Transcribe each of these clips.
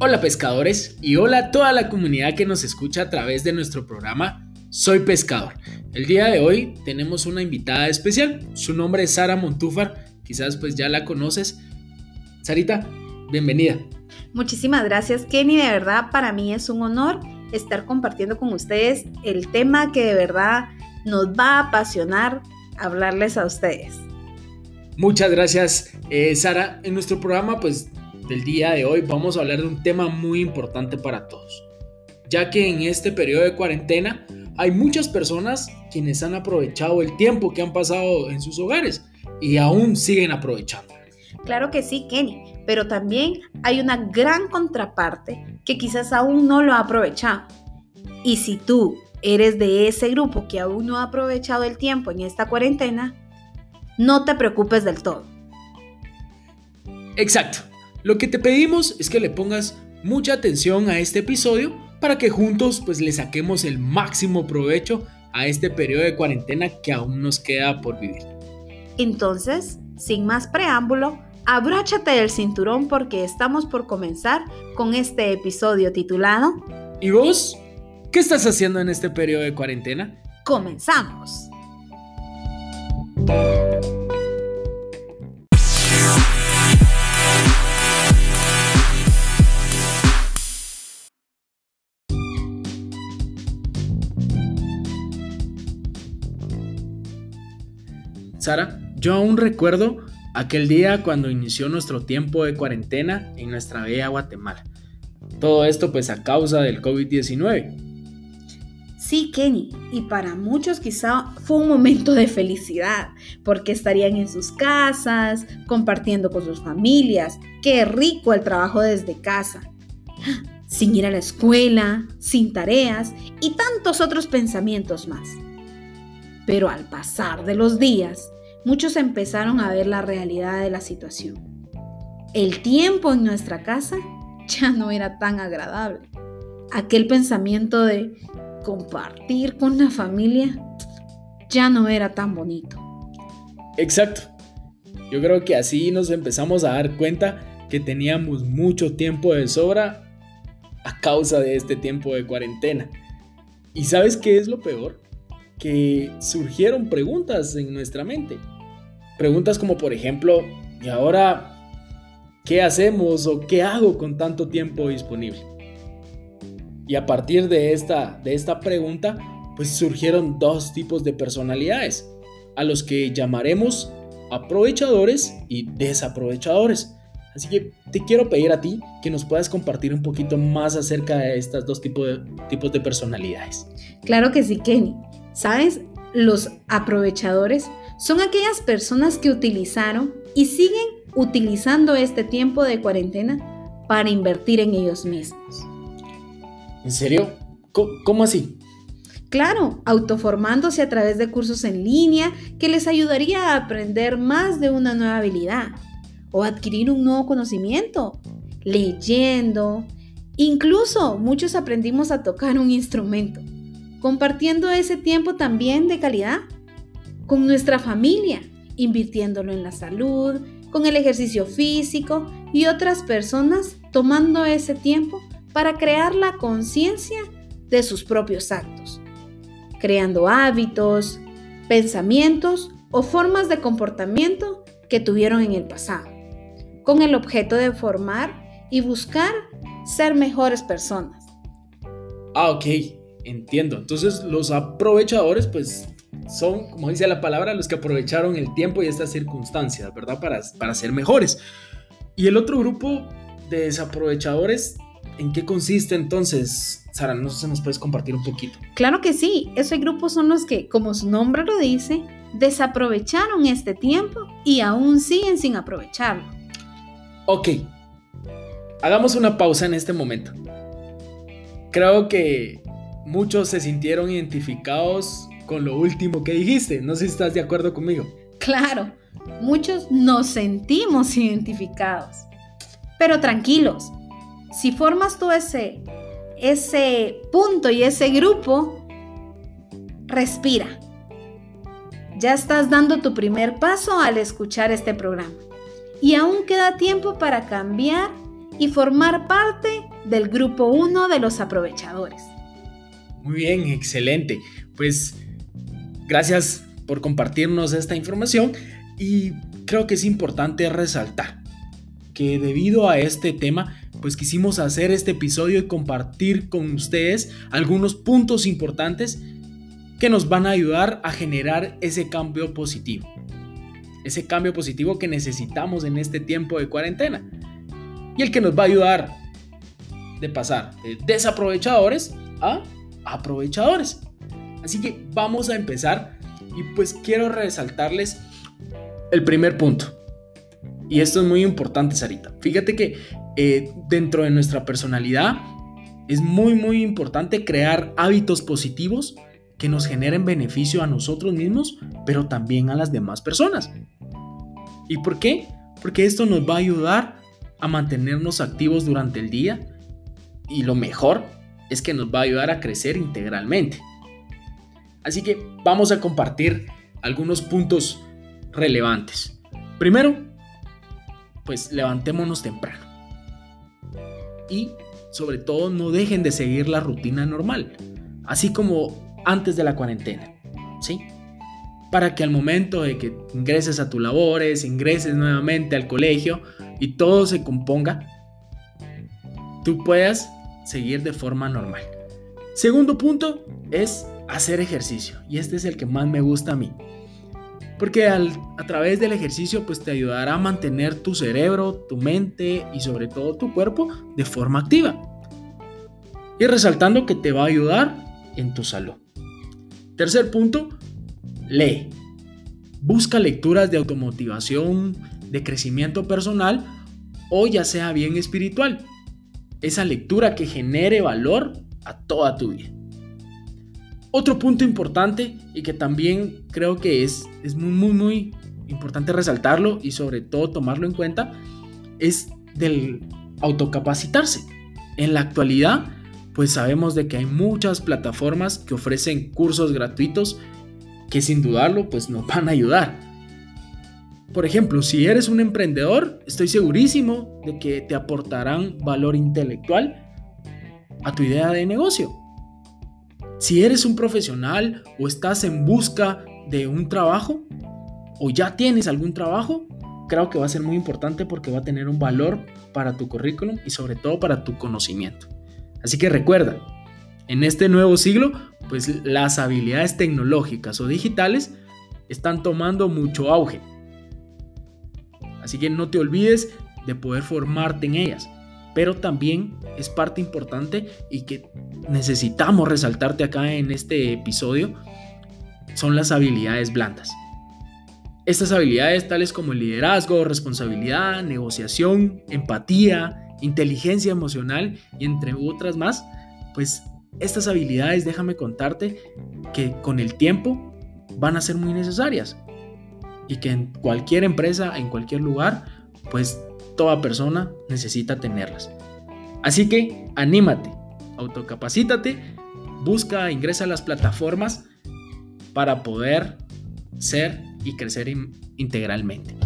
Hola pescadores y hola a toda la comunidad que nos escucha a través de nuestro programa Soy Pescador. El día de hoy tenemos una invitada especial, su nombre es Sara Montúfar, quizás pues ya la conoces. Sarita, bienvenida. Muchísimas gracias Kenny, de verdad para mí es un honor estar compartiendo con ustedes el tema que de verdad nos va a apasionar hablarles a ustedes. Muchas gracias eh, Sara. En nuestro programa pues del día de hoy vamos a hablar de un tema muy importante para todos, ya que en este periodo de cuarentena hay muchas personas quienes han aprovechado el tiempo que han pasado en sus hogares y aún siguen aprovechando. Claro que sí, Kenny, pero también hay una gran contraparte que quizás aún no lo ha aprovechado. Y si tú eres de ese grupo que aún no ha aprovechado el tiempo en esta cuarentena, no te preocupes del todo. Exacto. Lo que te pedimos es que le pongas mucha atención a este episodio para que juntos pues le saquemos el máximo provecho a este periodo de cuarentena que aún nos queda por vivir. Entonces, sin más preámbulo, abróchate el cinturón porque estamos por comenzar con este episodio titulado ¿Y vos? ¿Qué estás haciendo en este periodo de cuarentena? Comenzamos. Sara, yo aún recuerdo aquel día cuando inició nuestro tiempo de cuarentena en nuestra bella Guatemala. Todo esto pues a causa del COVID-19. Sí, Kenny, y para muchos quizá fue un momento de felicidad, porque estarían en sus casas, compartiendo con sus familias. Qué rico el trabajo desde casa, sin ir a la escuela, sin tareas y tantos otros pensamientos más. Pero al pasar de los días, muchos empezaron a ver la realidad de la situación. El tiempo en nuestra casa ya no era tan agradable. Aquel pensamiento de compartir con la familia ya no era tan bonito. Exacto. Yo creo que así nos empezamos a dar cuenta que teníamos mucho tiempo de sobra a causa de este tiempo de cuarentena. ¿Y sabes qué es lo peor? Que surgieron preguntas en nuestra mente. Preguntas como por ejemplo, ¿y ahora qué hacemos o qué hago con tanto tiempo disponible? Y a partir de esta, de esta pregunta, pues surgieron dos tipos de personalidades, a los que llamaremos aprovechadores y desaprovechadores. Así que te quiero pedir a ti que nos puedas compartir un poquito más acerca de estos dos tipos de, tipos de personalidades. Claro que sí, Kenny. ¿Sabes? Los aprovechadores son aquellas personas que utilizaron y siguen utilizando este tiempo de cuarentena para invertir en ellos mismos. ¿En serio? ¿Cómo, así? Claro, autoformándose a través de cursos en línea que les ayudaría a aprender más de una nueva habilidad o adquirir un nuevo conocimiento, leyendo. Incluso muchos aprendimos a tocar un instrumento compartiendo ese tiempo también de calidad con nuestra familia, invirtiéndolo en la salud, con el ejercicio físico y otras personas tomando ese tiempo para crear la conciencia de sus propios actos, creando hábitos, pensamientos o formas de comportamiento que tuvieron en el pasado, con el objeto de formar y buscar ser mejores personas. Ah, ok. Entiendo. Entonces los aprovechadores pues son, como dice la palabra, los que aprovecharon el tiempo y estas circunstancias, ¿verdad? Para, para ser mejores. Y el otro grupo de desaprovechadores, ¿en qué consiste entonces? Sara, no sé si nos puedes compartir un poquito. Claro que sí. Esos grupos son los que, como su nombre lo dice, desaprovecharon este tiempo y aún siguen sin aprovecharlo. Ok. Hagamos una pausa en este momento. Creo que muchos se sintieron identificados con lo último que dijiste. No sé si estás de acuerdo conmigo. Claro, muchos nos sentimos identificados. Pero tranquilos, si formas tú ese, ese punto y ese grupo, respira. Ya estás dando tu primer paso al escuchar este programa. Y aún queda tiempo para cambiar y formar parte del grupo 1 de los aprovechadores. Muy bien, excelente. Pues gracias por compartirnos esta información y creo que es importante resaltar que debido a este tema, pues quisimos hacer este episodio y compartir con ustedes algunos puntos importantes que nos van a ayudar a generar ese cambio positivo. Ese cambio positivo que necesitamos en este tiempo de cuarentena. Y el que nos va a ayudar de pasar de desaprovechadores a aprovechadores. Así que vamos a empezar y pues quiero resaltarles el primer punto. Y esto es muy importante, Sarita. Fíjate que eh, dentro de nuestra personalidad es muy, muy importante crear hábitos positivos que nos generen beneficio a nosotros mismos, pero también a las demás personas. ¿Y por qué? Porque esto nos va a ayudar a mantenernos activos durante el día y lo mejor es que nos va a ayudar a crecer integralmente. Así que vamos a compartir algunos puntos relevantes. Primero, pues levantémonos temprano. Y sobre todo no dejen de seguir la rutina normal, así como antes de la cuarentena, ¿sí? Para que al momento de que ingreses a tus labores, ingreses nuevamente al colegio y todo se componga, tú puedas seguir de forma normal. Segundo punto es hacer ejercicio. Y este es el que más me gusta a mí. Porque a través del ejercicio pues te ayudará a mantener tu cerebro, tu mente y sobre todo tu cuerpo de forma activa. Y resaltando que te va a ayudar en tu salud. Tercer punto, lee. Busca lecturas de automotivación, de crecimiento personal o ya sea bien espiritual esa lectura que genere valor a toda tu vida. Otro punto importante y que también creo que es, es muy, muy, muy importante resaltarlo y sobre todo tomarlo en cuenta es del autocapacitarse. En la actualidad, pues sabemos de que hay muchas plataformas que ofrecen cursos gratuitos que sin dudarlo pues nos van a ayudar. Por ejemplo, si eres un emprendedor, estoy segurísimo de que te aportarán valor intelectual a tu idea de negocio. Si eres un profesional o estás en busca de un trabajo o ya tienes algún trabajo, creo que va a ser muy importante porque va a tener un valor para tu currículum y sobre todo para tu conocimiento. Así que recuerda, en este nuevo siglo, pues las habilidades tecnológicas o digitales están tomando mucho auge Así que no te olvides de poder formarte en ellas. Pero también es parte importante y que necesitamos resaltarte acá en este episodio son las habilidades blandas. Estas habilidades tales como liderazgo, responsabilidad, negociación, empatía, inteligencia emocional y entre otras más, pues estas habilidades déjame contarte que con el tiempo van a ser muy necesarias y que en cualquier empresa, en cualquier lugar, pues toda persona necesita tenerlas. Así que anímate, autocapacítate, busca, ingresa a las plataformas para poder ser y crecer integralmente.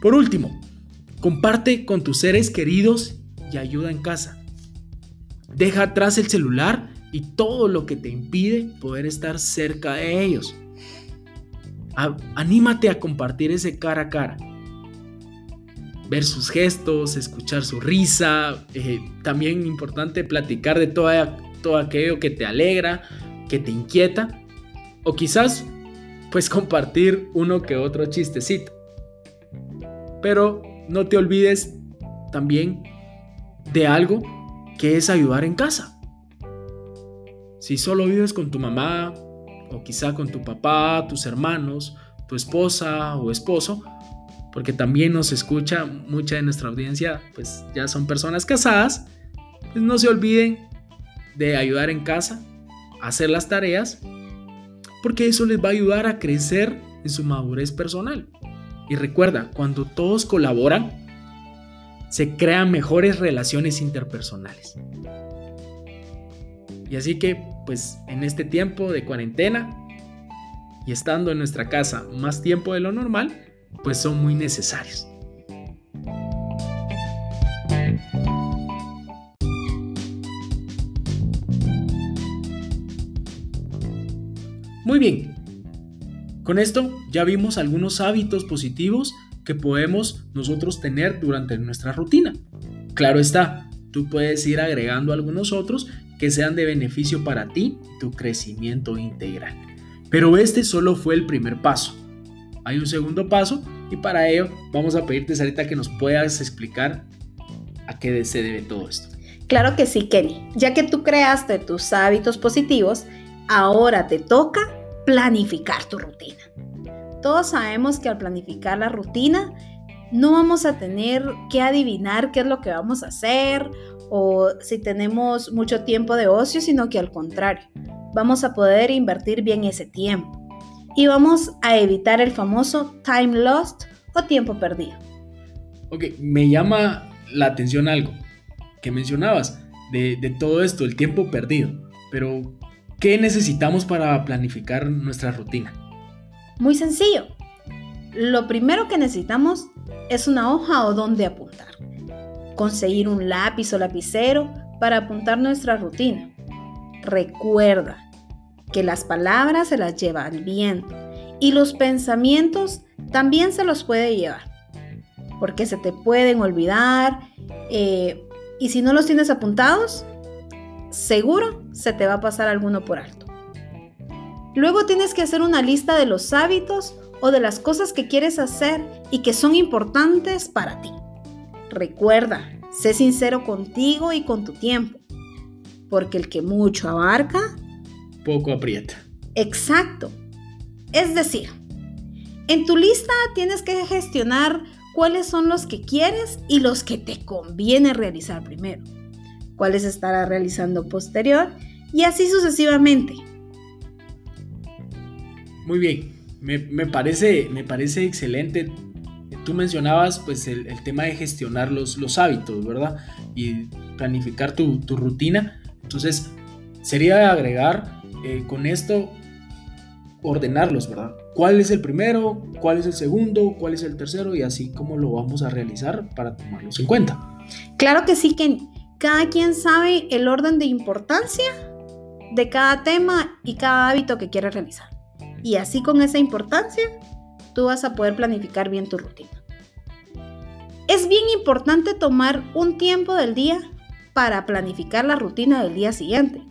Por último, comparte con tus seres queridos y ayuda en casa. Deja atrás el celular y todo lo que te impide poder estar cerca de ellos anímate a compartir ese cara a cara. Ver sus gestos, escuchar su risa, eh, también importante platicar de todo, todo aquello que te alegra, que te inquieta, o quizás pues compartir uno que otro chistecito. Pero no te olvides también de algo que es ayudar en casa. Si solo vives con tu mamá, o quizá con tu papá, tus hermanos, tu esposa o esposo, porque también nos escucha mucha de nuestra audiencia, pues ya son personas casadas, pues no se olviden de ayudar en casa, hacer las tareas, porque eso les va a ayudar a crecer en su madurez personal. Y recuerda, cuando todos colaboran, se crean mejores relaciones interpersonales. Y así que, pues en este tiempo de cuarentena y estando en nuestra casa más tiempo de lo normal, pues son muy necesarios. Muy bien, con esto ya vimos algunos hábitos positivos que podemos nosotros tener durante nuestra rutina. Claro está, tú puedes ir agregando algunos otros que sean de beneficio para ti tu crecimiento integral. Pero este solo fue el primer paso. Hay un segundo paso y para ello vamos a pedirte, Sarita, que nos puedas explicar a qué se debe todo esto. Claro que sí, Kenny. Ya que tú creaste tus hábitos positivos, ahora te toca planificar tu rutina. Todos sabemos que al planificar la rutina no vamos a tener que adivinar qué es lo que vamos a hacer o si tenemos mucho tiempo de ocio, sino que al contrario, vamos a poder invertir bien ese tiempo y vamos a evitar el famoso time lost o tiempo perdido. Ok, me llama la atención algo que mencionabas de, de todo esto, el tiempo perdido, pero ¿qué necesitamos para planificar nuestra rutina? Muy sencillo. Lo primero que necesitamos es una hoja o donde apuntar. Conseguir un lápiz o lapicero para apuntar nuestra rutina. Recuerda que las palabras se las lleva el viento y los pensamientos también se los puede llevar. Porque se te pueden olvidar eh, y si no los tienes apuntados, seguro se te va a pasar alguno por alto. Luego tienes que hacer una lista de los hábitos o de las cosas que quieres hacer y que son importantes para ti. Recuerda, sé sincero contigo y con tu tiempo, porque el que mucho abarca, poco aprieta. Exacto. Es decir, en tu lista tienes que gestionar cuáles son los que quieres y los que te conviene realizar primero, cuáles estarás realizando posterior y así sucesivamente. Muy bien, me, parece, me parece excelente. Tú mencionabas pues el, tema de gestionar los, los, hábitos, ¿verdad? Y planificar tu, rutina. Entonces, sería agregar eh, con esto, ordenarlos, ¿verdad? ¿Cuál es el primero? ¿Cuál es el segundo? ¿Cuál es el tercero? Y así como lo vamos a realizar para tomarlos en cuenta. Claro que sí, que cada quien sabe el orden de importancia de cada tema y cada hábito que quiere realizar. Y así con esa importancia, tú vas a poder planificar bien tu rutina. Es bien importante tomar un tiempo del día para planificar la rutina del día siguiente,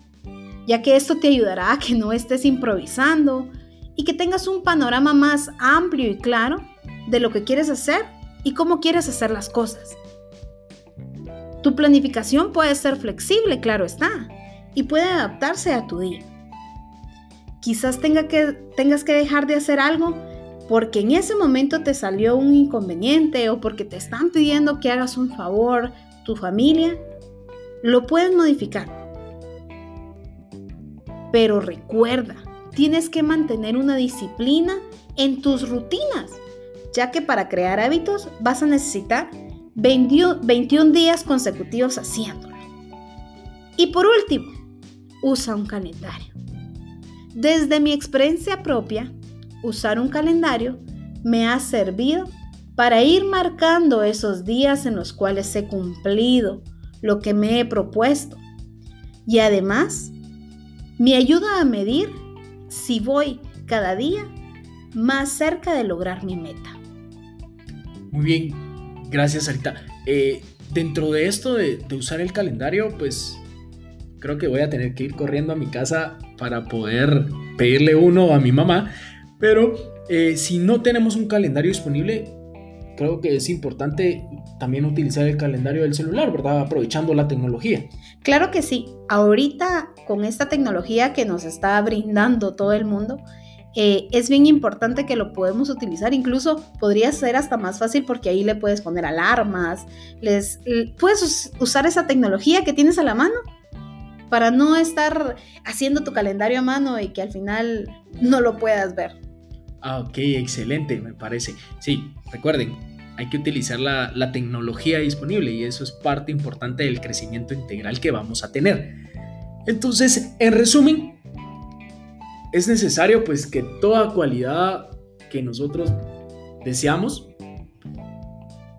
ya que esto te ayudará a que no estés improvisando y que tengas un panorama más amplio y claro de lo que quieres hacer y cómo quieres hacer las cosas. Tu planificación puede ser flexible, claro está, y puede adaptarse a tu día. Quizás tengas que dejar de hacer algo porque en ese momento te salió un inconveniente o porque te están pidiendo que hagas un favor, tu familia, lo puedes modificar. Pero recuerda, tienes que mantener una disciplina en tus rutinas, ya que para crear hábitos vas a necesitar 21 días consecutivos haciéndolo. Y por último, usa un calendario. Desde mi experiencia propia, usar un calendario me ha servido para ir marcando esos días en los cuales he cumplido lo que me he propuesto. Y además, me ayuda a medir si voy cada día más cerca de lograr mi meta. Muy bien, gracias Sarita. Eh, dentro de esto de, de usar el calendario, pues creo que voy a tener que ir corriendo a mi casa para poder pedirle uno a mi mamá. Pero eh, si no tenemos un calendario disponible, creo que es importante también utilizar el calendario del celular, ¿verdad? Aprovechando la tecnología. Claro que sí. Ahorita, con esta tecnología que nos está brindando todo el mundo, eh, es bien importante que lo podemos utilizar. Incluso podría ser hasta más fácil porque ahí le puedes poner alarmas, les, puedes usar esa tecnología que tienes a la mano para no estar haciendo tu calendario a mano y que al final no lo puedas ver. Ah, ok, excelente, me parece. Sí, recuerden, hay que utilizar la, tecnología disponible y eso es parte importante del crecimiento integral que vamos a tener. Entonces, en resumen, es necesario pues que toda cualidad que nosotros deseamos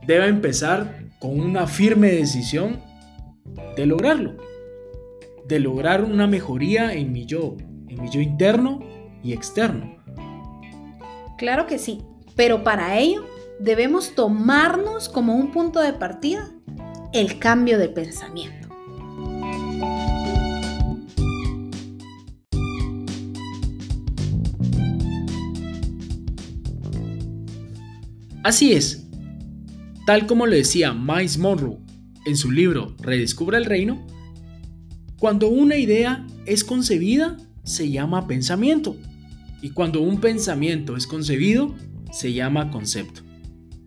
deba empezar con una firme decisión de lograrlo, de lograr una mejoría en mi yo, en mi yo interno y externo. Claro que sí, pero para ello debemos tomarnos como un punto de partida el cambio de pensamiento. Así es, tal como lo decía Miles Monroe en su libro Redescubre el Reino, cuando una idea es concebida se llama pensamiento y cuando un pensamiento es concebido se llama concepto.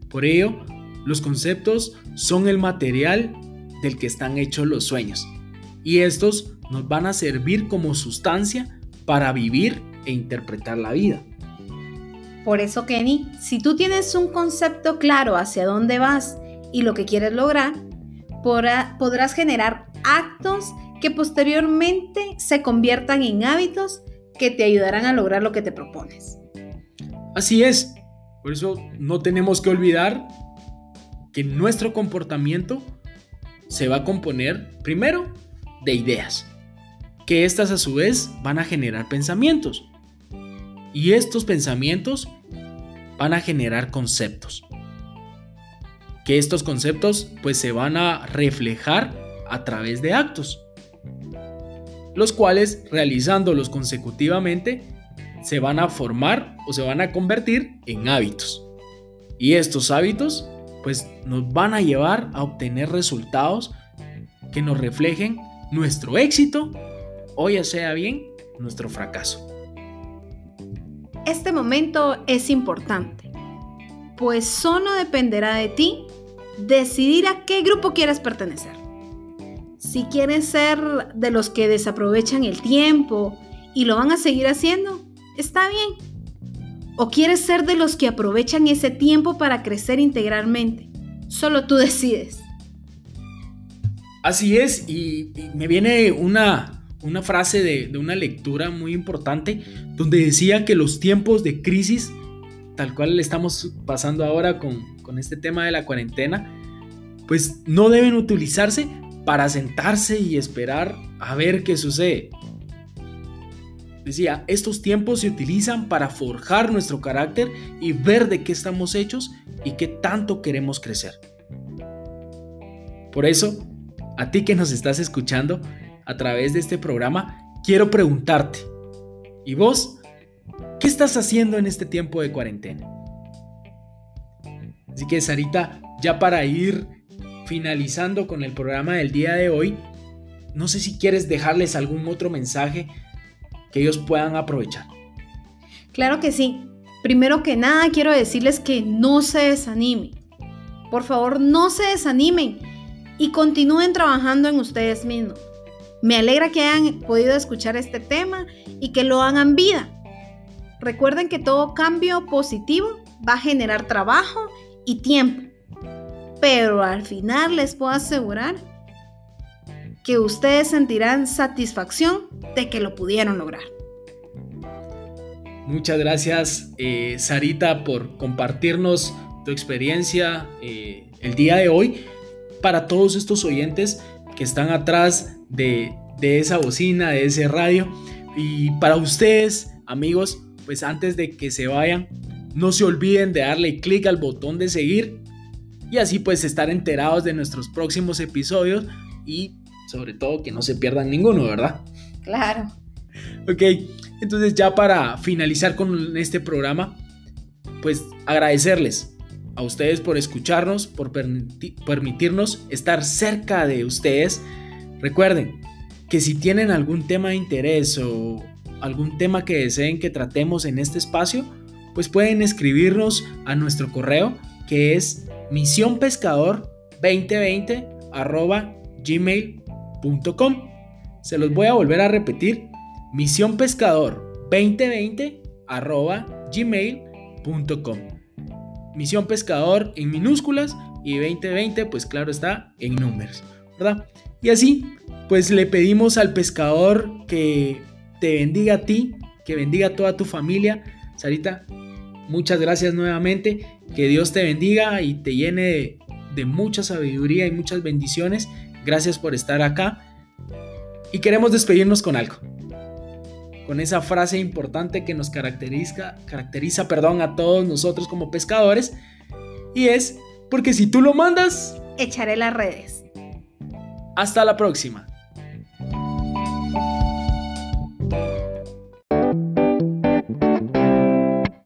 Por ello, los conceptos son el material del que están hechos los sueños y estos nos van a servir como sustancia para vivir e interpretar la vida. Por eso, Kenny, si tú tienes un concepto claro hacia dónde vas y lo que quieres lograr, podrás generar actos que posteriormente se conviertan en hábitos que te ayudarán a lograr lo que te propones. Así es. Por eso no tenemos que olvidar que nuestro comportamiento se va a componer primero de ideas, que estas a su vez van a generar pensamientos y estos pensamientos van a generar conceptos. Que estos conceptos pues se van a reflejar a través de actos. Los cuales realizándolos consecutivamente se van a formar o se van a convertir en hábitos. Y estos hábitos pues nos van a llevar a obtener resultados que nos reflejen nuestro éxito o ya sea bien nuestro fracaso. Este momento es importante, pues solo dependerá de ti decidir a qué grupo quieres pertenecer. Si quieres ser de los que desaprovechan el tiempo y lo van a seguir haciendo, está bien. O quieres ser de los que aprovechan ese tiempo para crecer integralmente. Solo tú decides. Así es, y, me viene una, una frase de, una lectura muy importante donde decía que los tiempos de crisis, tal cual le estamos pasando ahora con, con este tema de la cuarentena, pues no deben utilizarse para sentarse y esperar a ver qué sucede. Decía, estos tiempos se utilizan para forjar nuestro carácter y ver de qué estamos hechos y qué tanto queremos crecer. Por eso, a ti que nos estás escuchando, a través de este programa, quiero preguntarte, ¿y vos qué estás haciendo en este tiempo de cuarentena? Así que Sarita, ya para ir finalizando con el programa del día de hoy, no sé si quieres dejarles algún otro mensaje que ellos puedan aprovechar. Claro que sí. Primero que nada quiero decirles que no se desanimen. Por favor, no se desanimen y continúen trabajando en ustedes mismos. Me alegra que hayan podido escuchar este tema y que lo hagan vida. Recuerden que todo cambio positivo va a generar trabajo y tiempo. Pero al final les puedo asegurar que ustedes sentirán satisfacción de que lo pudieron lograr. Muchas gracias, eh, Sarita, por compartirnos tu experiencia eh, el día de hoy. Para todos estos oyentes que están atrás de, esa bocina, de ese radio. Y para ustedes, amigos, pues antes de que se vayan, no se olviden de darle clic al botón de seguir y así pues estar enterados de nuestros próximos episodios y sobre todo que no se pierdan ninguno, ¿verdad? Claro. Ok, entonces ya para finalizar con este programa, pues agradecerles a ustedes por escucharnos, por permitirnos estar cerca de ustedes. Recuerden que si tienen algún tema de interés o algún tema que deseen que tratemos en este espacio, pues pueden escribirnos a nuestro correo que es misionpescador2020 gmail.com. Se los voy a volver a repetir, misionpescador2020 gmail.com. Misión Pescador en minúsculas y 2020 pues claro está en números, ¿verdad? Y así pues le pedimos al pescador que te bendiga a ti, que bendiga a toda tu familia. Sarita, muchas gracias nuevamente, que Dios te bendiga y te llene de, de mucha sabiduría y muchas bendiciones. Gracias por estar acá. Y queremos despedirnos con algo con esa frase importante que nos caracteriza, caracteriza perdón, a todos nosotros como pescadores. Y es, porque si tú lo mandas, echaré las redes. Hasta la próxima.